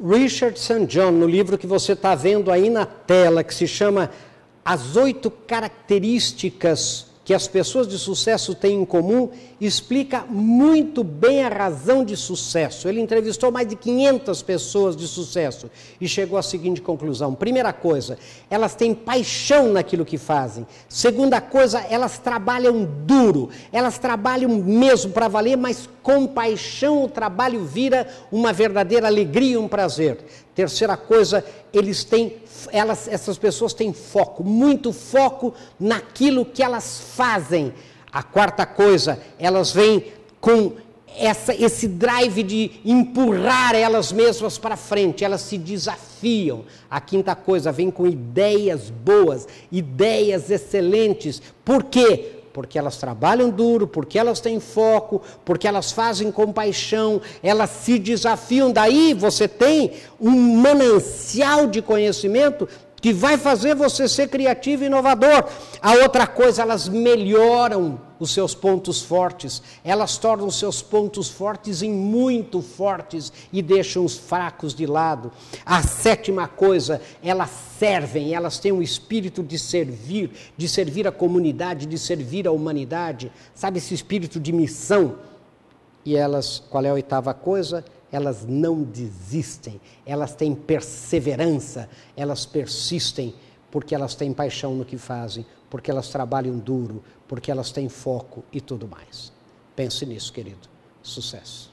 Richard St. John, no livro que você está vendo aí na tela, que se chama As Oito Características que as pessoas de sucesso têm em comum, explica muito bem a razão de sucesso. Ele entrevistou mais de 500 pessoas de sucesso e chegou à seguinte conclusão: primeira coisa, elas têm paixão naquilo que fazem. Segunda coisa, elas trabalham duro, elas trabalham mesmo para valer, mas com paixão o trabalho vira uma verdadeira alegria um prazer. Terceira coisa, eles têm, elas, essas pessoas têm foco, muito foco naquilo que elas fazem. A quarta coisa, elas vêm com essa, esse drive de empurrar elas mesmas para frente, elas se desafiam. A quinta coisa, vem com ideias boas, ideias excelentes. Por quê? Porque elas trabalham duro, porque elas têm foco, porque elas fazem compaixão, elas se desafiam. Daí você tem um manancial de conhecimento que vai fazer você ser criativo e inovador. A outra coisa, elas melhoram os seus pontos fortes, elas tornam os seus pontos fortes em muito fortes e deixam os fracos de lado. A sétima coisa, elas servem, elas têm um espírito de servir, de servir a comunidade, de servir a humanidade, sabe esse espírito de missão? E elas, qual é a oitava coisa? Elas não desistem, elas têm perseverança, elas persistem, porque elas têm paixão no que fazem, porque elas trabalham duro, porque elas têm foco e tudo mais. Pense nisso, querido. Sucesso.